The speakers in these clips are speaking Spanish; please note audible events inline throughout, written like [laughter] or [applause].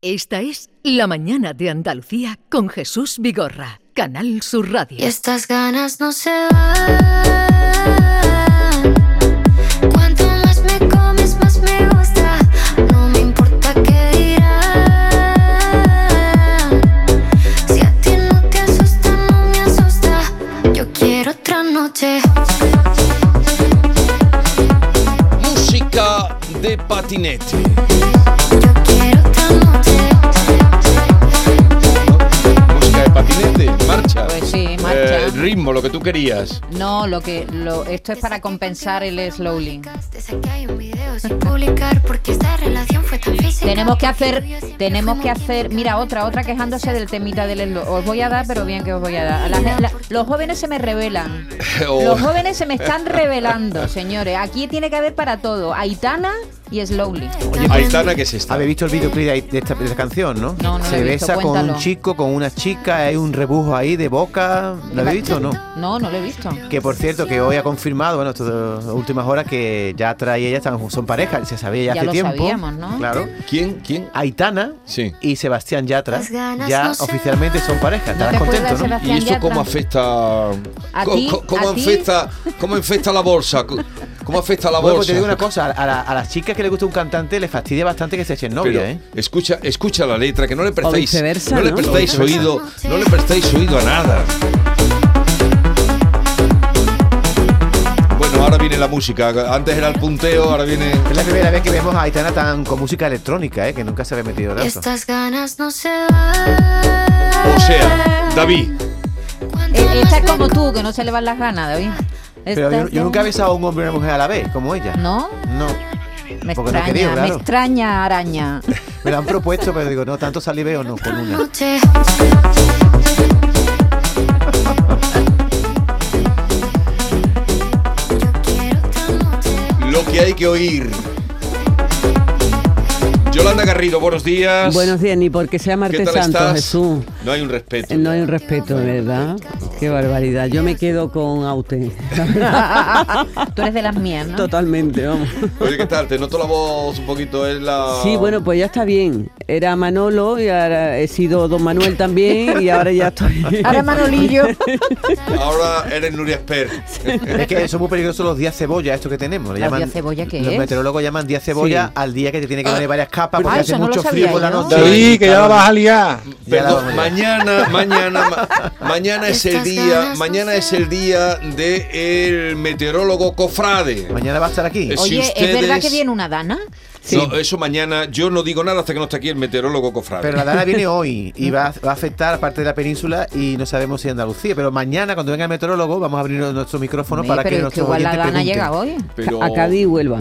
Esta es La Mañana de Andalucía con Jesús Vigorra, Canal Sur Radio. Y estas ganas no se van. Cuanto más me comes, más me gusta. No me importa qué dirán. Si a ti no te asusta, no me asusta. Yo quiero otra noche. Música de patinete. Eh, ritmo, lo que tú querías. No, lo que lo, esto es para compensar el slowly. Tenemos que hacer, tenemos que hacer, mira, otra, otra quejándose del temita del slow. Os voy a dar, pero bien que os voy a dar. La la- los jóvenes se me revelan. [laughs] Oh. Los jóvenes se me están revelando, señores. Aquí tiene que haber para todo. Aitana y slowly. Aitana, ¿qué es esta? ¿Habéis visto el videoclip de, de esta, de esta canción, no? No, no lo Se he visto, besa con un chico, con una chica, hay un rebujo ahí de boca. ¿Lo habéis visto o no? No, no lo he visto. Que por cierto, que hoy ha confirmado, bueno, estas últimas horas, que ya trae ella, están, son pareja, se sabía ya, Ya hace lo tiempo. sabíamos, ¿no? Claro. ¿Quién? ¿Quién? Aitana Sí. y Sebastián Yatra Las ganas ya oficialmente son pareja. ¿No Estarás contento, ¿no? Sebastián? ¿Y eso cómo afecta? ¿A ti? ¿Cómo ¿A ti? afecta? ¿Cómo afecta la bolsa? ¿Cómo afecta la Bueno, bolsa? pues te digo una cosa, a, la- a las chicas que le gusta un cantante les fastidia bastante que se echen novia, Pero ¿eh? escucha, escucha la letra, que no le prestéis, viceversa, no le viceversa. oído, no le prestéis oído a nada. Bueno, ahora viene la música. Antes era el punteo, ahora viene. Es la primera vez que vemos a Aitana tan con música electrónica, ¿eh? Que nunca se había metido tanto. estas ganas no se van. O sea, David. Eh, Esta es como tú, que no se le van las ganas, David. Pero yo, nunca he besado a un hombre y una mujer a la vez, como ella. ¿No? No. Me Porque no extraña, quería, me claro. extraña, araña. [laughs] Me lo han propuesto, pero digo, no, tanto saliveo no, con una. Lo que hay que oír. Yolanda Garrido, buenos días. Buenos días, ni porque sea ¿Qué martes santo, estás? Jesús. No hay un respeto. No hay un respeto, ¿verdad? Qué barbaridad. Yo me quedo con Aute. [laughs] Tú eres de las mías, ¿no? Totalmente, vamos. Oye, ¿qué tal? Te noto la voz un poquito en la. Sí, bueno, pues ya está bien. Era Manolo y ahora he sido Don Manuel también y ahora ya estoy. Ahora Manolillo. Ahora eres Nuria Esper. Es que son muy peligrosos los días cebolla, estos que tenemos. Le ¿Los llaman, días cebolla qué Los es? meteorólogos llaman días cebolla Sí. al día que te tiene que poner varias capas porque Ah, hace no mucho sabía frío por la noche. David, que ya la vas a liar. Perdón, mañana, mañana, ma- [laughs] mañana es el día, mañana es el día de el meteorólogo cofrade. Mañana va a estar aquí. Eh, Si Oye, ¿es verdad que viene una dana? No, eso mañana, yo no digo nada hasta que no esté aquí el meteorólogo cofrade. Pero la Dana viene [laughs] hoy y va, va a afectar a parte de la península y no sabemos si Andalucía. Pero mañana, cuando venga el meteorólogo, vamos a abrir nuestro micrófono para pero que es que nuestros igual la dana llega hoy. Pero- A Cádiz y Huelva.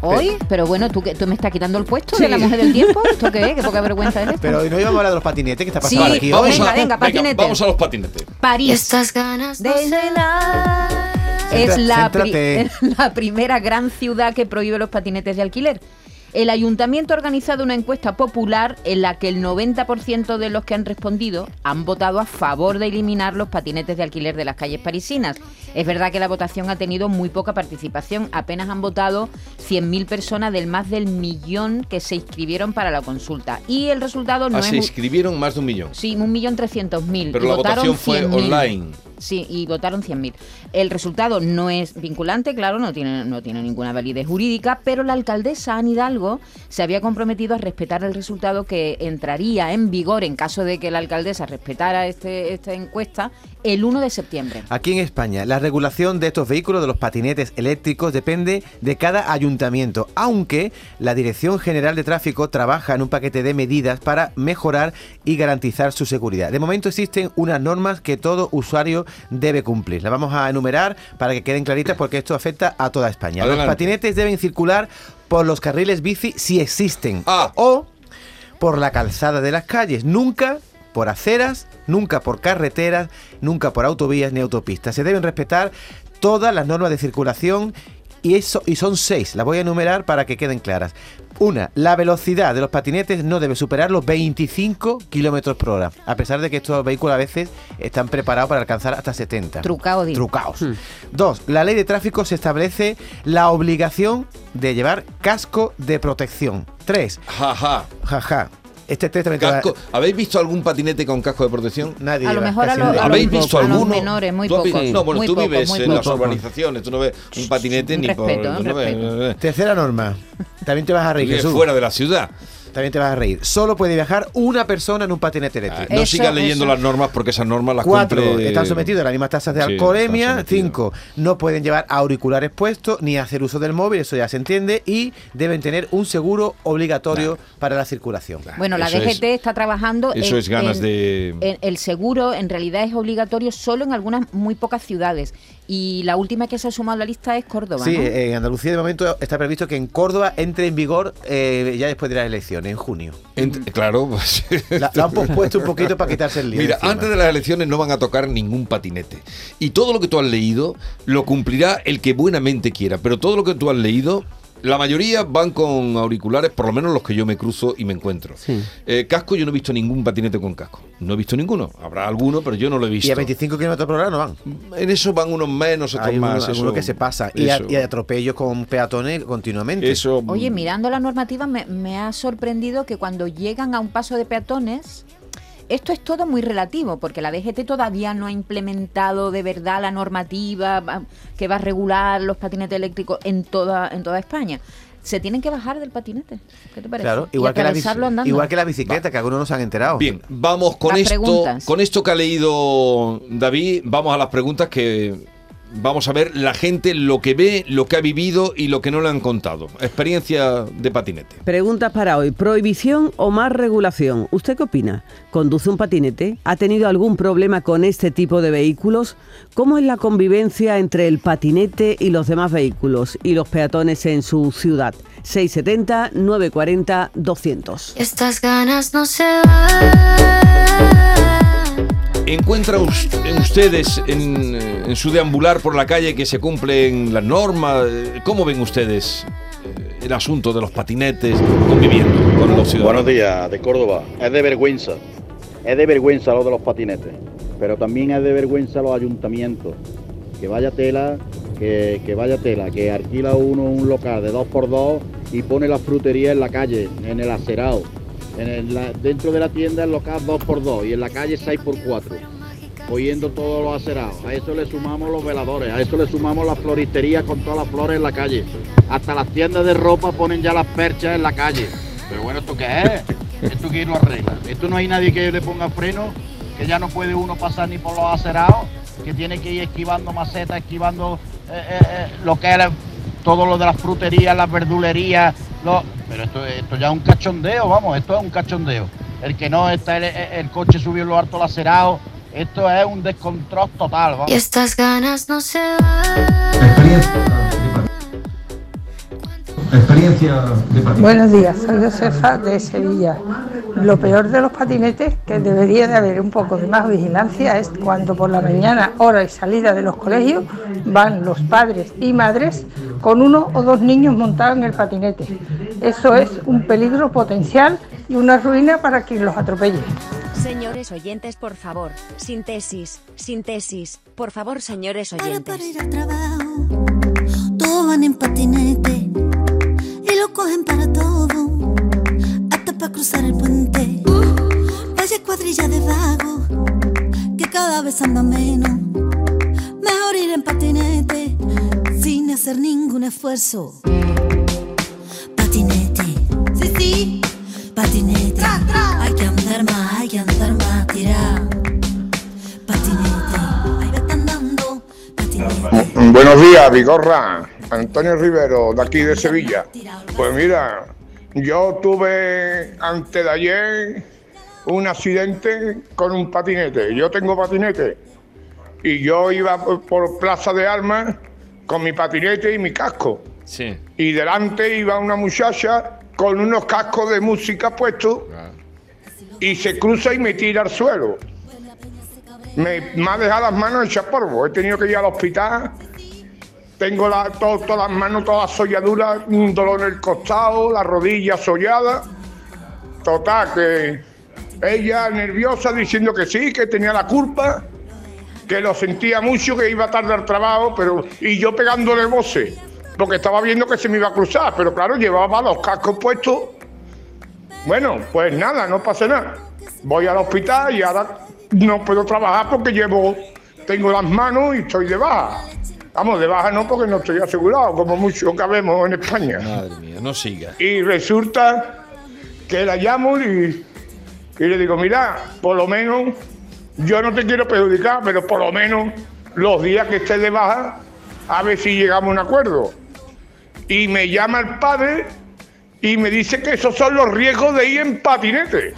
¿Hoy? Pero bueno, ¿tú, que, ¿tú me estás quitando el puesto Sí. de la mujer del tiempo? [laughs] ¿Esto qué es? ¿Qué poca vergüenza eres? Pero hoy no íbamos a hablar de los patinetes que está Sí, pasando aquí vamos hoy. venga, a, venga, patinete. vamos a los patinetes. París. estas ganas de cenar. Es la, pri- céntrate. es [laughs] la primera gran ciudad que prohíbe los patinetes de alquiler. El ayuntamiento ha organizado una encuesta popular en la que el 90% de los que han respondido han votado a favor de eliminar los patinetes de alquiler de las calles parisinas. Es verdad que la votación ha tenido muy poca participación, apenas han votado 100.000 personas del más del millón que se inscribieron para la consulta. Y el resultado no Ah, es... se inscribieron más de un millón. Sí, un millón trescientos mil. Pero la votaron votación fue 100.000. online. Sí, y votaron 100.000. El resultado no es vinculante, claro, no tiene, no tiene ninguna validez jurídica, pero la alcaldesa Anne Hidalgo se había comprometido a respetar el resultado que entraría en vigor en caso de que la alcaldesa respetara este, esta encuesta el 1 de septiembre. Aquí en España, la regulación de estos vehículos, de los patinetes eléctricos, depende de cada ayuntamiento, aunque la Dirección General de Tráfico trabaja en un paquete de medidas para mejorar y garantizar su seguridad. De momento existen unas normas que todo usuario debe cumplir. Las vamos a enumerar para que queden claritas porque esto afecta a toda España. Adelante. Los patinetes deben circular por los carriles bici si existen Ah. o por la calzada de las calles, nunca por aceras, nunca por carreteras, nunca por autovías ni autopistas. Se deben respetar todas las normas de circulación y, eso, y son seis, las voy a enumerar para que queden claras. Una, la velocidad de los patinetes no debe superar los 25 kilómetros por hora, a pesar de que estos vehículos a veces están preparados para alcanzar hasta 70. Trucao, digo. Trucaos. Dos, la ley de tráfico se establece la obligación de llevar casco de protección. Tres, Jaja. Jaja. Este test también te Casco. ¿Habéis visto algún patinete con casco de protección? Nadie A lo mejor a lo- a ¿Habéis muy visto poco, a los alguno? menores, muy ¿Tú has pocos. No, bueno, Muy tú poco, vives en poco. las urbanizaciones, tú no ves un patinete Un ni respeto, por... un no ves-. Tercera norma. También te vas a reír, Jesús. fuera de la ciudad. También te vas a reír. Solo puede viajar una persona en un patinete Ah, eléctrico. no sigas leyendo eso. las normas porque esas normas las Cuatro, cumple- están sometidos a las mismas tasas de Sí, alcoholemia. Cinco, no pueden llevar auriculares puestos ni hacer uso del móvil, eso ya se entiende. Y deben tener un seguro obligatorio para la circulación. Bueno, la Eso DGT es- está trabajando eso en- es ganas en- de- en- el seguro en realidad es obligatorio solo en algunas muy pocas ciudades y la última que se ha sumado a la lista es Córdoba. Sí, ¿no? en Andalucía de momento está previsto que en Córdoba entre en vigor eh, ya después de las elecciones, en junio. Ent- claro, pues, La, la han pospuesto un poquito para quitarse el lío. Mira, encima. antes de las elecciones no van a tocar ningún patinete. Y todo lo que tú has leído lo cumplirá el que buenamente quiera. Pero todo lo que tú has leído, la mayoría van con auriculares, por lo menos los que yo me cruzo y me encuentro. Sí. Eh, casco, yo no he visto ningún patinete con casco. No he visto ninguno. Habrá alguno, pero yo no lo he visto. Y a 25 kilómetros por hora no van. En eso van unos menos, otros Hay más. uno, eso- que se pasa. Y, a- y atropellos con peatones continuamente. Eso. Oye, mirando la normativa me, me ha sorprendido que cuando llegan a un paso de peatones, esto es todo muy relativo, porque la DGT todavía no ha implementado de verdad la normativa va- que va a regular los patinetes eléctricos en toda, en toda España. Se tienen que bajar del patinete. ¿Qué te parece? Claro, igual que, la andando. igual que la bicicleta, que algunos no se han enterado. Bien, vamos con Las esto, preguntas. con esto que ha leído David, vamos a las preguntas que vamos a ver la gente lo que ve, lo que ha vivido y lo que no le han contado. Experiencia de patinete. Preguntas para hoy. ¿Prohibición o más regulación? ¿Usted qué opina? ¿Conduce un patinete? ¿Ha tenido algún problema con este tipo de vehículos? ¿Cómo es la convivencia entre el patinete y los demás vehículos y los peatones en su ciudad? 670 940 200. Estas ganas no se van. ¿Encuentran us- en ustedes en, eh, en su deambular por la calle que se cumplen las normas? ¿Cómo ven ustedes eh, el asunto de los patinetes conviviendo con los ciudadanos? Buenos días, de Córdoba. Es de vergüenza. Es de vergüenza lo de los patinetes. Pero también es de vergüenza los ayuntamientos. Que vaya tela, que, que vaya tela, que alquila uno un local de dos por dos y pone la frutería en la calle, en el acerado. En el- dentro de la tienda local 2x2 y en la calle 6x4. Oyendo todos los acerados. A eso le sumamos los veladores, a eso le sumamos las floristerías con todas las flores en la calle. Hasta las tiendas de ropa ponen ya las perchas en la calle. Pero bueno, ¿esto qué es? ¿Esto quién lo arregla? ¿Esto no hay nadie que le ponga freno? ¿Que ya no puede uno pasar ni por los acerados? ¿Que tiene que ir esquivando macetas, esquivando eh, eh, eh, lo que era todo lo de las fruterías, las verdulerías? lo- Pero esto, esto ya es un cachondeo, vamos, esto es un cachondeo. El que no está el, el coche subió en lo alto lacerado, esto es un descontrol total, vamos. Y estas ganas no se van. Experiencia de patinete. Buenos días, soy Josefa de Sevilla. Lo peor de los patinetes, que debería de haber un poco de más vigilancia, es cuando por la mañana, hora y salida de los colegios, van los padres y madres con uno o dos niños montados en el patinete. Eso es un peligro potencial y una ruina para quien los atropelle. Señores oyentes, por favor, síntesis, síntesis, por favor, señores Ahora oyentes. para ir al trabajo, todos van en patinete y lo cogen para todo, hasta para cruzar el puente. Vaya cuadrilla de vagos, que cada vez anda menos. Mejor ir en patinete, sin hacer ningún esfuerzo. Patinete, sí, sí, patinete. Hay que andar más, hay que andar más, tirar. Patinete, ahí va andando, patinete. Buenos días, Vigorra. Antonio Rivero, de aquí de Sevilla. Pues mira, yo tuve antes de ayer un accidente con un patinete. Yo tengo patinete. Y yo iba por, Plaza de Armas con mi patinete y mi casco. Sí. Y delante iba una muchacha con unos cascos de música puestos y se cruza y me tira al suelo. Me, me ha dejado las manos hechas polvo. He tenido que ir al hospital. Tengo la- to- todas las manos, todas solladuras, un dolor en el costado, la rodilla sollada. Total, que ella nerviosa diciendo que sí, que tenía la culpa, que lo sentía mucho, que iba tarde al trabajo, pero y yo pegándole voces, porque estaba viendo que se me iba a cruzar, pero claro, llevaba los cascos puestos Bueno, pues nada, no pasa nada. Voy al hospital y ahora no puedo trabajar porque llevo, tengo las manos y estoy de baja. Vamos, de baja no porque no estoy asegurado, como mucho cabemos en España. Madre mía, no siga. Y resulta que la llamo y, y le digo, mira, por lo menos, yo no te quiero perjudicar, pero por lo menos los días que estés de baja, a ver si llegamos a un acuerdo. Y me llama el padre y me dice que esos son los riesgos de ir en patinete.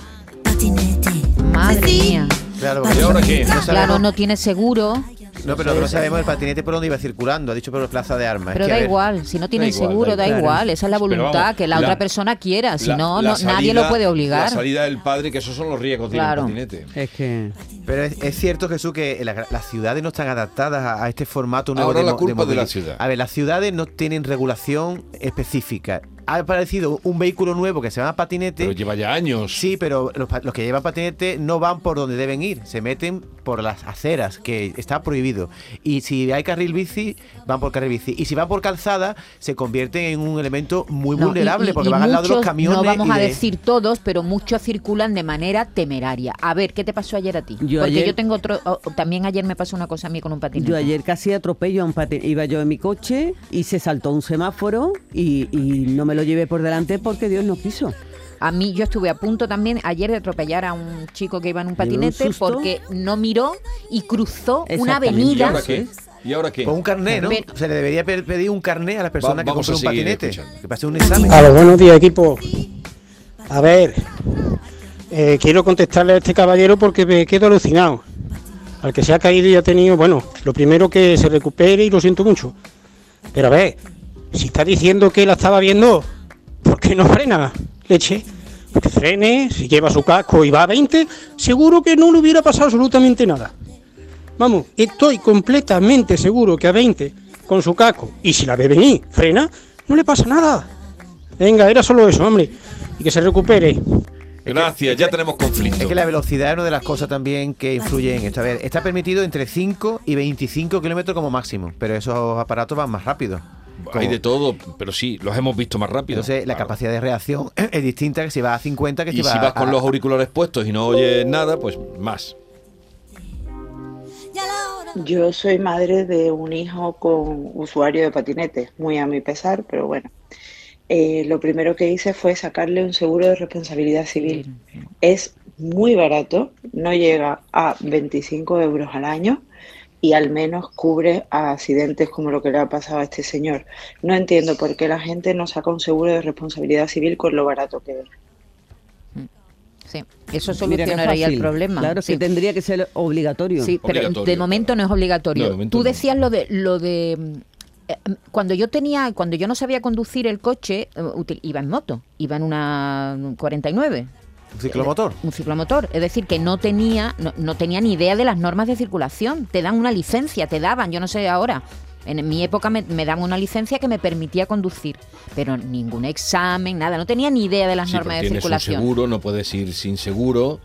Madre mía. Claro, ¿Y ahora qué? No Claro, no tiene seguro, no, pero no sabemos el patinete por dónde iba circulando. Ha dicho por Plaza de Armas. pero Es que, a da ver, igual. Si no tiene Da igual, seguro, da da igual. Esa es la voluntad, vamos, que la, la- otra persona quiera. Si La- no, la no nadie lo puede obligar. La salida del padre, que esos son los riesgos de Claro. patinete. Es que... Pero es, es cierto, Jesús, que la- las ciudades no están adaptadas a, a este formato nuevo Ahora de, la culpa de la ciudad. A ver, las ciudades no tienen regulación específica. Ha aparecido un vehículo nuevo que se llama patinete. Pero lleva ya años. Sí, pero los, que llevan patinete no van por donde deben ir, se meten por las aceras, que está prohibido. Y si hay carril bici, van por carril bici. Y si van por calzada, se convierten en un elemento muy No, vulnerable, y- porque y van al lado de los camiones. No vamos y a de- decir todos, pero muchos circulan de manera temeraria. A ver, ¿qué te pasó ayer a ti? Yo Porque ayer- yo tengo otro. también ayer me pasó una cosa a mí con un patinete. Yo ayer casi atropello a un patinete. Iba yo en mi coche y se saltó un semáforo y, y no me lo llevé por delante porque Dios no quiso. A mí yo estuve a punto también ayer de atropellar a un chico que iba en un ¿Le dio un patinete porque no miró y cruzó una Exactamente. ¿Y avenida. ahora qué? ¿Y ahora qué? Pues un carné, ¿no? Pero- se le debería pe- pedir un carné a la persona Va- que vamos compre a un patinete. escuchando. Que pase un examen. A los buenos días, equipo. A ver, eh, quiero contestarle a este caballero porque me quedo alucinado. Al que se ha caído y ha tenido, bueno, lo primero que se recupere y lo siento mucho. Pero a ver, si está diciendo que la estaba viendo, ¿por qué no frena? Leche. Que frene, si lleva su casco y va a 20, seguro que no le hubiera pasado absolutamente nada. Vamos, estoy completamente seguro que a 20 con su casco y si la ve venir, frena, no le pasa nada. Venga, era solo eso, hombre. Y que se recupere. Gracias, ya tenemos conflicto. Es que la velocidad es una de las cosas también que influye en esto. A ver, está permitido entre 5 y 25 kilómetros como máximo, pero esos aparatos van más rápido. Hay de todo, pero sí, los hemos visto más rápido. Entonces, la Claro. capacidad de reacción [clears throat] es distinta que si va a 50 que si Y va si vas con a- los auriculares puestos y no oyes nada, pues más. Yo soy madre de un hijo con usuario de patinete, muy a mi pesar, pero bueno. Eh, lo primero que hice fue sacarle un seguro de responsabilidad civil. Es muy barato, no llega a 25 euros al año y al menos cubre a accidentes como lo que le ha pasado a este señor. No entiendo por qué la gente no saca un seguro de responsabilidad civil con lo barato que es. Sí, eso solucionaría el problema. Claro, sí. que tendría que ser obligatorio. Sí, pero Obligatorio, de momento no es obligatorio. No, de momento Tú no. decías lo de lo de mm, eh, cuando yo tenía, cuando yo no sabía conducir el coche, eh, iba en moto, iba en una 49. Un ciclomotor. Un ciclomotor, es decir, que no tenía, no, no tenía ni idea de las normas de circulación. Te dan una licencia, te daban, yo no sé ahora. En mi época me, me daban una licencia que me permitía conducir, pero ningún examen, nada. No tenía ni idea de las Sí, normas pero de un circulación. seguro, no puedes ir sin seguro.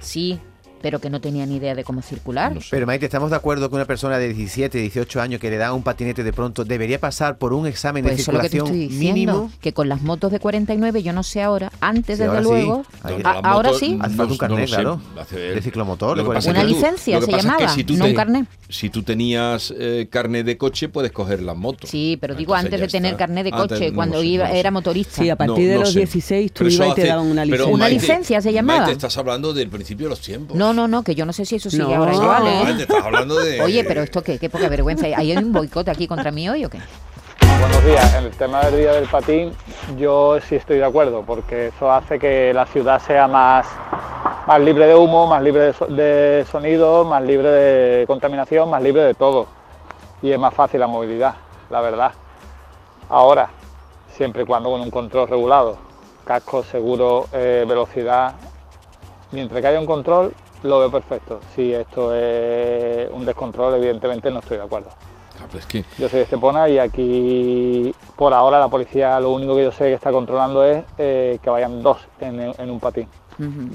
Sí, pero que no tenía ni idea de cómo circular. No sé. Pero Maite, ¿estamos de acuerdo que una persona de 17, 18 años que le da un patinete de pronto debería pasar por un examen Pues de eso es lo que te circulación estoy diciendo, mínimo? que con las motos de 49, yo no sé ahora, antes Sí, desde ahora luego, a- ahora motos, sí, Hace falta un carnet, no lo sé, claro. De ciclomotor, Lo que pasa Una que tú- licencia lo que se pasa es que llamaba, si tú no te- un carnet. Si tú tenías eh, carnet de coche, puedes coger las motos. sí, pero digo Entonces antes de tener está. carnet de coche, cuando iba no sé. era motorista. Sí, a partir No, de los sé. 16 tú ibas y te daban una licencia. Una licencia se llamaba. Estás hablando del principio de los tiempos. No, no, no, que yo no sé si eso sigue No. ahora No, igual, ¿eh? Maite, estás hablando de... Oye, pero esto qué, qué poca vergüenza. ¿Hay un boicot aquí contra mí hoy o qué? Buenos días. En el tema del día del patín, yo sí estoy de acuerdo, porque eso hace que la ciudad sea más, más libre de humo, más libre de, so- de sonido, más libre de contaminación, más libre de todo. Y es más fácil la movilidad, la verdad. Ahora, siempre y cuando con un control regulado, casco, seguro, eh, velocidad, mientras que haya un control, lo veo perfecto. Si esto es un descontrol, evidentemente no estoy de acuerdo. Ah, pues Yo soy de Estepona y aquí por ahora la policía lo único que yo sé que está controlando es eh, que vayan dos en, en un patín.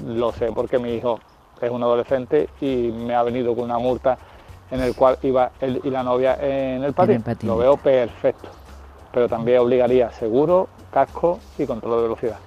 Lo sé porque mi hijo es un adolescente y me ha venido con una multa en el cual iba él y la novia en el patín. patín. Lo veo perfecto. Pero también obligaría seguro, casco y control de velocidad.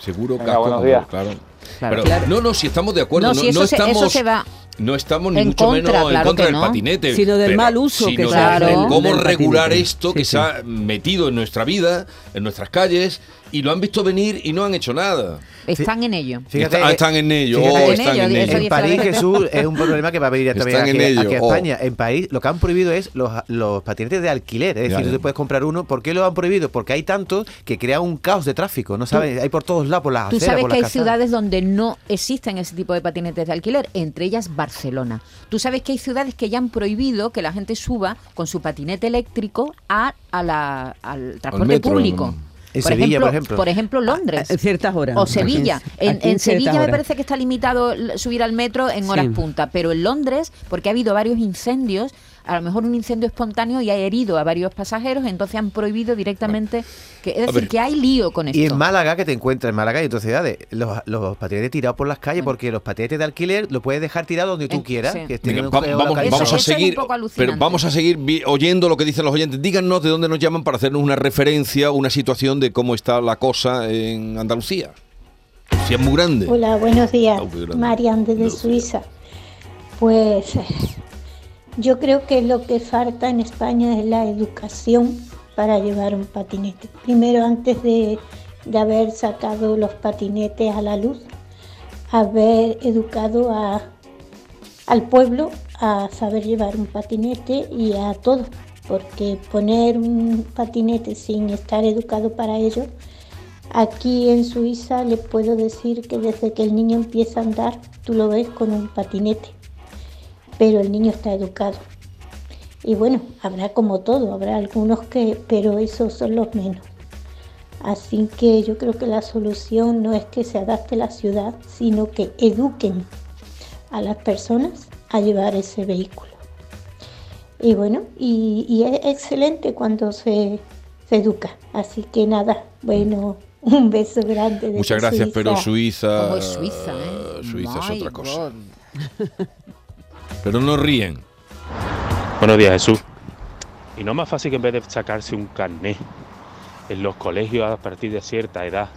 Seguro, Venga, casco, buenos días. claro. Claro, Pero, claro. No, no, si estamos de acuerdo, No, no, si eso no se- estamos, eso se va no estamos ni en mucho contra, menos en claro contra que del no. patinete. Sino del pero mal uso que del- cómo regular patinete. esto Sí, que sí. se ha metido en nuestra vida, en nuestras calles, y lo han visto venir y no han hecho nada. Están en ello. Fíjate, Está- eh, están en ello, fíjate, oh, en están ello, en ello. En dice París. Jesús, es un problema que va a venir también aquí, en ello, aquí a oh. España. En París lo que han prohibido es los, los patinetes de alquiler. Es Ya, decir, ya. tú te puedes comprar uno. ¿Por qué lo han prohibido? Porque hay tantos que crea un caos de tráfico. No sabes, hay por todos lados, por las Tú aceras, sabes por que hay ciudades donde no existen ese tipo de patinetes de alquiler, entre ellas Barcelona. Tú sabes que hay ciudades que ya han prohibido que la gente suba con su patinete eléctrico a, a la- al transporte metro, público. En Sevilla, por ejemplo. Por ejemplo, Londres. En ciertas horas. O Sevilla. Aquí En, aquí en ciertas Sevilla me parece que está limitado subir al metro en horas Sí. punta, pero en Londres, porque ha habido varios incendios, a lo mejor un incendio espontáneo y ha herido a varios pasajeros, entonces han prohibido directamente que es A decir, ver. que hay lío con esto. Y en Málaga, que te encuentras en Málaga y en otras ciudades, los, los patinetes tirados por las calles, porque los patinetes de alquiler los puedes dejar tirados donde tú En- quieras. sí. que estén Venga, en un va- feo la vamos, a eso es un seguir, poco pero vamos a seguir oyendo lo que dicen los oyentes. Díganos de dónde nos llaman para hacernos una referencia, una situación de cómo está la cosa en Andalucía. Si es muy grande. Hola, buenos días. Marian desde Buenos Suiza. Pues yo creo que lo que falta en España es la educación para llevar un patinete. Primero, antes de, haber sacado los patinetes a la luz, haber educado al pueblo a saber llevar un patinete y a todos, porque poner un patinete sin estar educado para ello Aquí en Suiza le puedo decir que desde que el niño empieza a andar, tú lo ves con un patinete, pero el niño está educado. Y bueno, habrá como todo, habrá algunos que, pero esos son los menos. Así que yo creo que la solución no es que se adapte la ciudad, sino que eduquen a las personas a llevar ese vehículo. Y bueno, y, y es excelente cuando se, se educa. Así que nada, bueno, un beso grande. desde Muchas gracias, pero Suiza. Suiza. Como es Suiza, ¿eh? Suiza es otra cosa. [laughs] Pero no ríen. Buenos días, Jesús. ¿Y no es más fácil que en vez de sacarse un carné en los colegios a partir de cierta edad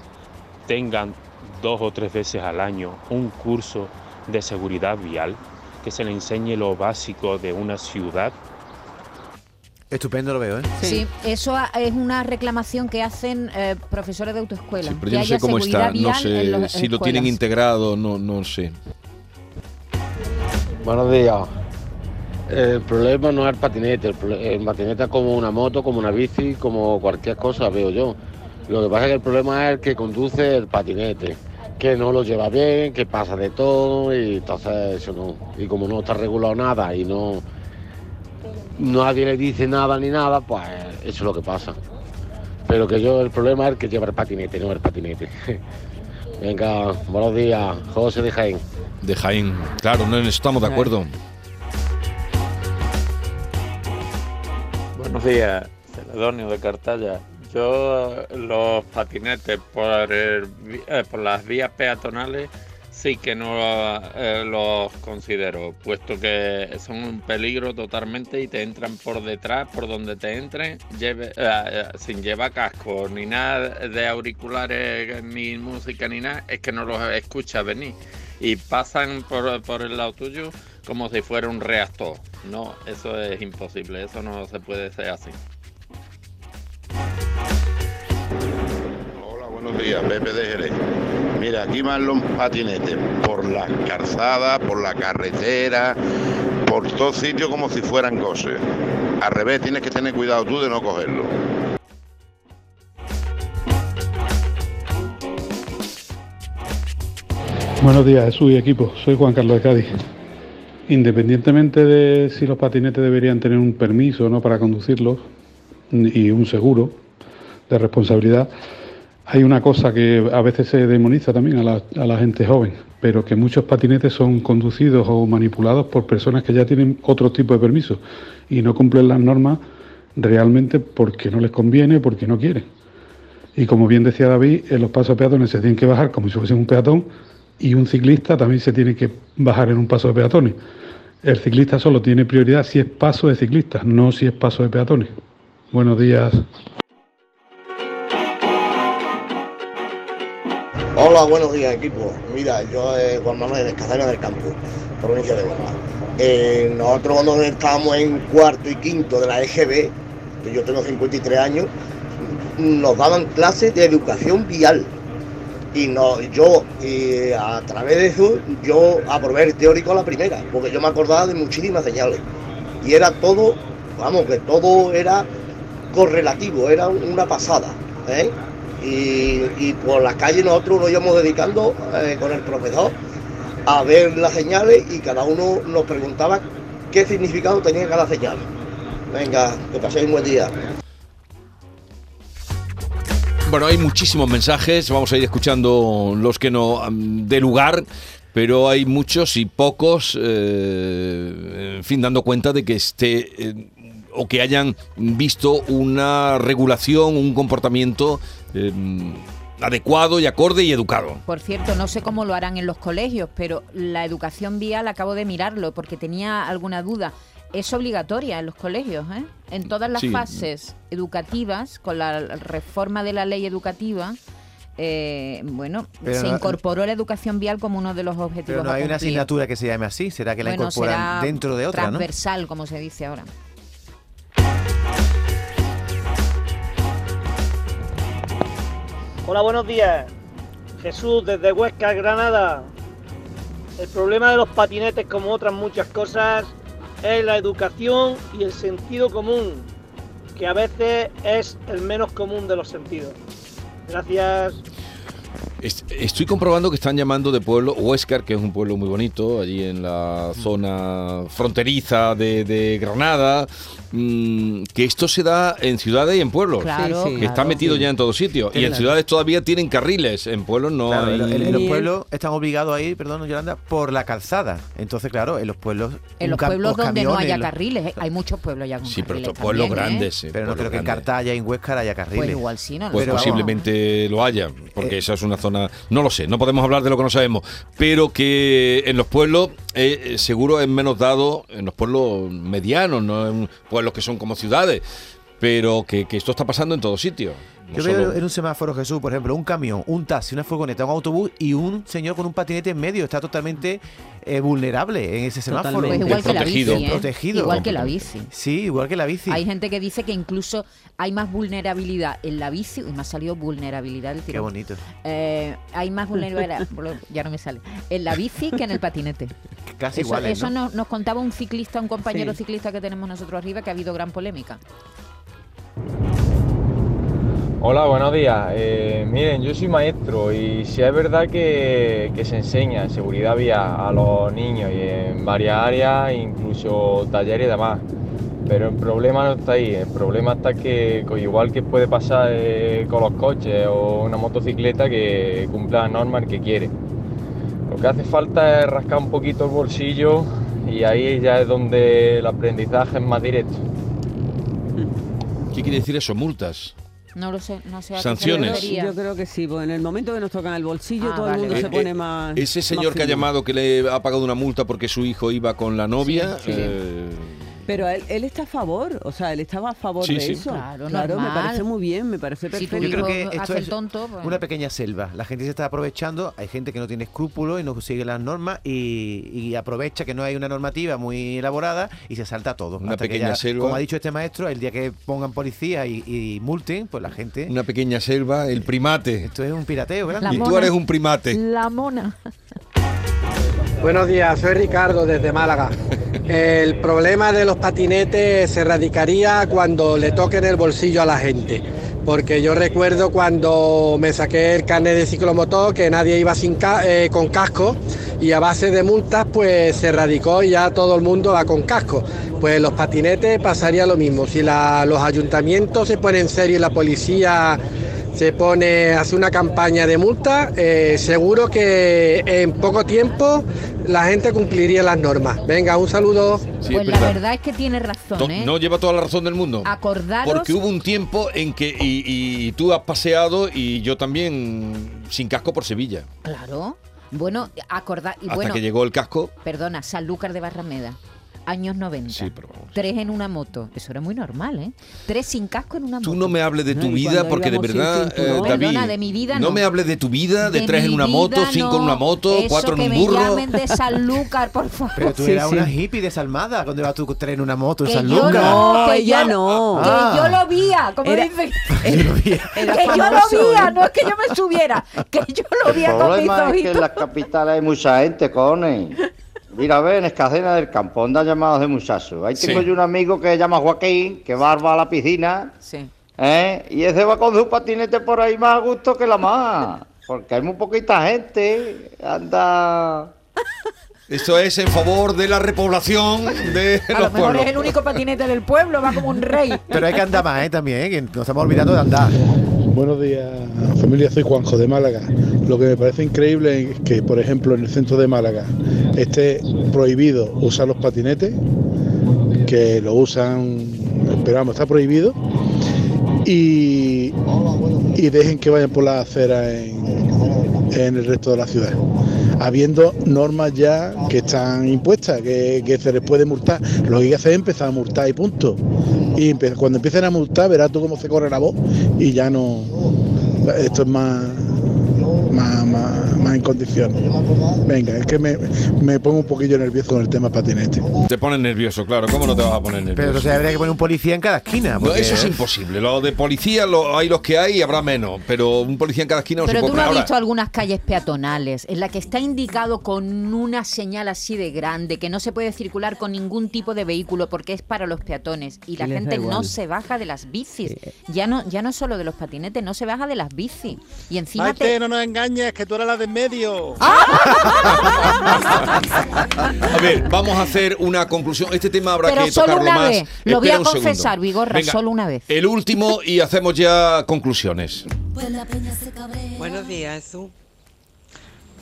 tengan dos o tres veces al año un curso de seguridad vial que se le enseñe lo básico de una ciudad? Estupendo lo veo, ¿eh? Sí, eso a- es una reclamación que hacen eh, profesores de autoescuela. Sí, pero que yo no sé cómo está. No sé si lo tienen integrado, no, no sé. Buenos días. El problema no es el patinete, el, patinete es como una moto, como una bici, como cualquier cosa, veo yo. Lo que pasa es que el problema es que conduce el patinete, que no lo lleva bien, que pasa de todo y entonces eso no. Y como no está regulado nada y no nadie le dice nada ni nada, pues eso es lo que pasa. Pero que yo el problema es que lleva el patinete, no el patinete. [laughs] Venga, buenos días, José de Jaén. De Jaén. Claro, no estamos de acuerdo. Buenos días, Celedonio de Cartaya. Yo los patinetes por, eh, por las vías peatonales sí que no eh, los considero, puesto que son un peligro totalmente y te entran por detrás, por donde te entren, eh, sin llevar casco, ni nada de auriculares, ni música, ni nada, es que no los escuchas venir. Y pasan por, por el lado tuyo como si fuera un reactor. No, eso es imposible, eso no se puede ser así. Hola, buenos días, Pepe de Jerez. Mira, aquí van los patinetes por las calzadas, por la carretera, por todos sitios como si fueran coches. Al revés, tienes que tener cuidado tú de no cogerlo. Buenos días, Jesús y equipo. Soy Juan Carlos de Cádiz. Independientemente de si los patinetes deberían tener un permiso no para conducirlos y un seguro de responsabilidad, hay una cosa que a veces se demoniza también a la, a la gente joven, pero que muchos patinetes son conducidos o manipulados por personas que ya tienen otro tipo de permiso y no cumplen las normas realmente porque no les conviene, porque no quieren. Y como bien decía David, en los pasos peatones se tienen que bajar como si fuesen un peatón y un ciclista también se tiene que bajar en un paso de peatones. El ciclista solo tiene prioridad si es paso de ciclistas, no si es paso de peatones. Buenos días. Hola, buenos días equipo. Mira, yo eh, Juan Manuel de del Campo, provincia de Huelva. Eh, nosotros cuando estábamos en cuarto y quinto de la EGB, que yo tengo 53 años, nos daban clases de educación vial. Y no, yo, y a través de eso, yo aprobé el teórico a la primera, porque yo me acordaba de muchísimas señales. Y era todo, vamos, que todo era correlativo, era una pasada. ¿eh? Y, y por las calles nosotros nos íbamos dedicando eh, con el profesor a ver las señales y cada uno nos preguntaba qué significado tenía cada señal. Venga, que paséis un buen día. Bueno, hay muchísimos mensajes, vamos a ir escuchando los que no am, de lugar, pero hay muchos y pocos, eh, en fin, dando cuenta de que esté eh, o que hayan visto una regulación, un comportamiento eh, adecuado y acorde y educado. Por cierto, no sé cómo lo harán en los colegios, pero la educación vial acabo de mirarlo porque tenía alguna duda. Es obligatoria en los colegios, ¿eh? En todas las Sí. fases educativas, con la reforma de la ley educativa, eh, bueno, Pero se no- incorporó la educación vial como uno de los objetivos. Pero no a hay una asignatura que se llame así, será que la Bueno, incorporan será dentro de otra, ¿no? transversal, como se dice ahora. Hola, buenos días. Jesús, desde Huesca, Granada. El problema de los patinetes, como otras muchas cosas, es la educación y el sentido común, que a veces es el menos común de los sentidos. Gracias. Est- Estoy comprobando que están llamando de pueblo Huéscar, que es un pueblo muy bonito, allí en la zona fronteriza de, de Granada, mm, que esto se da en ciudades y en pueblos. Claro, Sí, sí. que está metido sí. ya en todos sitios. Y en Claro. ciudades todavía tienen carriles, en pueblos no Claro, hay... en, en los pueblos están obligados a ir, perdón, Yolanda, por la calzada. Entonces, claro, en los pueblos. En los pueblos los donde no haya los- carriles, ¿eh? hay muchos pueblos ya con Sí, pero estos pueblos también, ¿eh? grandes. eh, Pero no creo que en. Cartaya y en Huescar haya carriles. Pues igual sí, no lo Pues posiblemente lo haya, Eh. porque esa es una zona, no lo sé, no podemos hablar de lo que no sabemos, pero que en los pueblos eh, eh, seguro es menos dado, en los pueblos medianos, no en pueblos que son como ciudades, pero que, que esto está pasando en todos sitios. no Yo solo- veo en un semáforo, Jesús, por ejemplo, un camión, un taxi, una furgoneta, un autobús y un señor con un patinete en medio. Está totalmente eh, vulnerable en ese semáforo. Pues igual que la bici, ¿eh? Protegido. Igual que la bici. Sí, igual que la bici. Hay gente que dice que incluso hay más vulnerabilidad en la bici. Uy, me ha salido vulnerabilidad. del Qué bonito. Eh, hay más vulnerabilidad, [laughs] ya no me sale, en la bici que en el patinete. Casi eso iguales, eso ¿no? nos, nos contaba un ciclista, un compañero Sí. ciclista que tenemos nosotros arriba, que ha habido gran polémica. Hola, buenos días. Eh, miren, yo soy maestro y si es verdad que, se enseña en seguridad vial a los niños y en varias áreas, incluso talleres y demás. Pero el problema no está ahí, el problema está que igual que puede pasar eh, con los coches o una motocicleta que cumpla las normas que quiere. Lo que hace falta es rascar un poquito el bolsillo y ahí ya es donde el aprendizaje es más directo. [laughs] ¿Qué quiere decir eso? Multas. No lo sé, no sé Sanciones. Yo creo que sí, porque en el momento que nos tocan el bolsillo Ah, todo vale, el mundo se pone eh, más. Ese señor más que ha llamado que le ha pagado una multa porque su hijo iba con la novia. Sí, sí. eh, Pero él, él está a favor, o sea, él estaba a favor Sí, de sí. eso. Claro, me normal. parece muy bien, me parece Si perfecto. Yo creo que esto hace el es tonto, pues- una pequeña selva. La gente se está aprovechando. Hay gente que no tiene escrúpulos y no sigue las normas y, y aprovecha que no hay una normativa muy elaborada y se salta todo. Una Hasta pequeña ya, selva. Como ha dicho este maestro, el día que pongan policía y, y multen, pues la gente. una pequeña selva, el primate. Esto es un pirateo grande. y tú eres un primate. La mona. Buenos días, soy Ricardo desde Málaga. El problema de los patinetes se radicaría cuando le toquen el bolsillo a la gente. Porque yo recuerdo cuando me saqué el carnet de ciclomotor que nadie iba sin eh, con casco y a base de multas pues se radicó y ya todo el mundo va con casco. Pues los patinetes pasaría lo mismo. Si los ayuntamientos se ponen en serio y la policía se pone, hace una campaña de multa, eh, seguro que en poco tiempo la gente cumpliría las normas. Venga, un saludo. Sí, pues es la verdad. es que tiene razón, To- ¿eh? No lleva toda la razón del mundo. Acordaros. Porque hubo un tiempo en que y, y tú has paseado y yo también sin casco por Sevilla. Claro. Bueno, acordar. Y Hasta bueno, que llegó el casco. perdona, Sanlúcar de Barrameda. Años 90. Sí, pero vamos. tres en una moto. Eso era muy normal, ¿eh? Tres sin casco en una moto. Tú no me hables de tu y vida porque de verdad, eh, David, Perdona, de mi vida no no. me hables de tu vida, de, De tres en una moto, vida cinco en no. una moto, Eso cuatro que en un me burro. llamen de Sanlúcar, por [laughs] favor. Pero tú Sí, eras sí. una hippie desalmada cuando ibas tú tren en una moto en Que San yo Lucas. no, que ella no. Que Ah. yo lo vía, como Era- dicen. Era [laughs] que yo lo vía, [laughs] ¿eh? no es que yo me subiera, que yo lo vía El con mis problema es que en ojitos. las capitales hay mucha gente, cone. Mira, ve, en Escacena del Campo, andan llamados de muchachos. Ahí tengo Sí. yo un amigo que se llama Joaquín, que va a la piscina, Sí. ¿eh? y ese va con su patinete por ahí más a gusto que la más. Porque hay muy poquita gente, anda... Esto es en favor de la repoblación de A lo los mejor pueblos. es el único patinete del pueblo, va como un rey. Pero hay que andar más, ¿eh? También, ¿eh? Que nos estamos olvidando de andar. Buenos días, familia. Soy Juanjo de Málaga. Lo que me parece increíble es que, por ejemplo, en el centro de Málaga esté prohibido usar los patinetes, que lo usan, pero vamos, está prohibido, y, y dejen que vayan por la acera en, en el resto de la ciudad. Habiendo normas ya que están impuestas, que, que se les puede multar. Lo que hay que hacer es empezar a multar y punto. Y cuando empiecen a multar, verás tú cómo se corre la voz y ya no. Esto es más. Más, más, más en condiciones. Venga, es que me, me pongo un poquillo nervioso con el tema patinete. Te pones nervioso, claro. ¿Cómo no te vas a poner nervioso? Pero entonces habría que poner un policía en cada esquina. No, eso es imposible. Lo de policía lo, hay los que hay y habrá menos. Pero un policía en cada esquina no Pero se tú puede no has visto algunas calles peatonales en la que está indicado con una señal así de grande que no se puede circular con ningún tipo de vehículo porque es para los peatones y la gente no se baja de las bicis. Ya no ya no es solo de los patinetes, no se baja de las bicis. Y encima Maite, te... no nos engañes, que tú eres la de en medio. A ver, vamos a hacer una conclusión. Este tema habrá Pero que solo tocarlo una más. vez. Lo voy a confesar, Vigorra, Venga, solo una vez. El último y hacemos ya conclusiones. Buenos días, Jesús.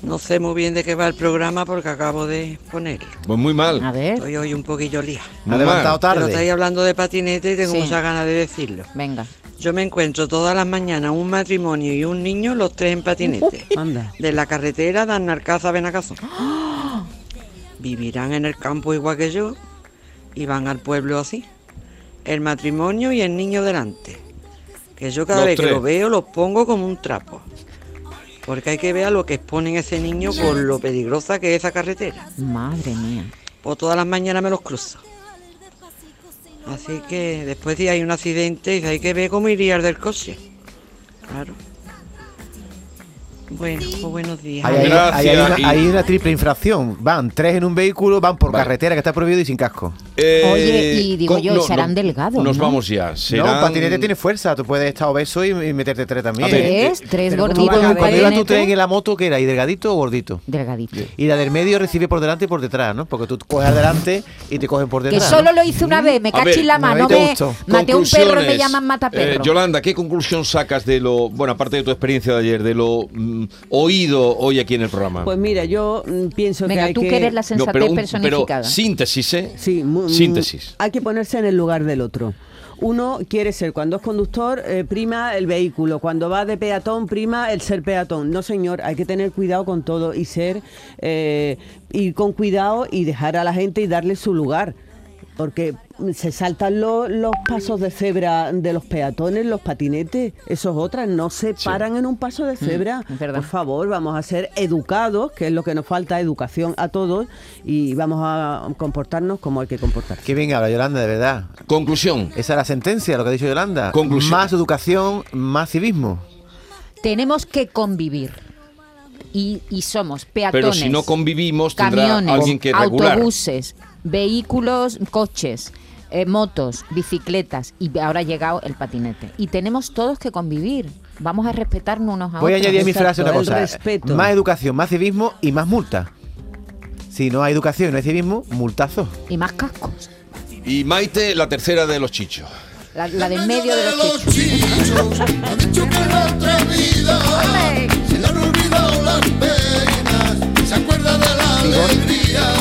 No sé muy bien de qué va el programa porque acabo de ponerlo. Pues muy mal. A ver. Estoy hoy un poquillo lía. Muy Ha levantado tarde. Pero estáis hablando de patinete y tengo Sí. muchas ganas de decirlo. Venga. Yo me encuentro todas las mañanas un matrimonio y un niño, los tres en patinete. Anda. De la carretera de Narcaza a Benacazo. Vivirán en el campo igual que yo y van al pueblo así. El matrimonio y el niño delante. Que yo cada Los vez que lo veo los pongo como un trapo. Porque hay que ver a lo que exponen ese niño por lo peligrosa que es esa carretera. Madre mía. O todas las mañanas me los cruzo. Así que después si hay un accidente, dice, hay que ver cómo iría el del coche. Claro. Bueno, pues buenos días. Hay, hay- hay- hay una, hay una triple infracción. Van tres en un vehículo, van por carretera que está prohibido y sin casco. Oye, y digo yo, y serán delgados, Eh, Nos ¿no? vamos ya. No, Serán... un patinete tiene fuerza. Tú puedes estar obeso y, y meterte tres también. A ver, Tres, tres Pero tú gorditos cuando- ibas tu patinete. tren en la moto, ¿qué era? ¿Y delgadito o gordito? Delgadito. Y la del medio recibe por delante y por detrás, ¿no? Porque tú coges adelante y te cogen por Que detrás. solo ¿no? lo hice una vez, me en la mano, me maté un perro, me llaman Eh, mataperro. Yolanda, ¿qué conclusión sacas de lo, bueno, aparte de tu experiencia de ayer, de lo mm, oído hoy aquí en el programa? Pues mira, yo mm, pienso Venga, que hay tú que... que eres la No, sensatez pero, un- personificada. pero síntesis, ¿eh? Sí, mu- Síntesis. Hay que ponerse en el lugar del otro. Uno quiere ser, cuando es conductor, eh, prima el vehículo. Cuando va de peatón, prima el ser peatón. No, señor, hay que tener cuidado con todo y ser, eh, ir con cuidado y dejar a la gente y darle su lugar. Porque se saltan lo- los pasos de cebra de los peatones, los patinetes, esos otras, no se paran en un paso de cebra. es verdad. Por favor, vamos a ser educados, que es lo que nos falta, educación a todos, y vamos a comportarnos como hay que comportarse. Qué bien habla Yolanda, de verdad. Conclusión. Esa es la sentencia, lo que ha dicho Yolanda. Conclusión. Más educación, más civismo. Tenemos que convivir. Y, y somos peatones. Pero si no convivimos, tendrá camiones, alguien que regular. autobuses, vehículos, coches, eh, motos, bicicletas y ahora ha llegado el patinete. Y tenemos todos que convivir. Vamos a respetarnos unos a Voy a otros. añadir a mi frase una cosa. respeto. Más educación, más civismo y más multa. Si no hay educación y no hay civismo, multazo. Y más cascos. Y Maite, la tercera de los chichos. La, la de en medio de los chichos. Se le han olvidado las penas, se acuerda de la alegría.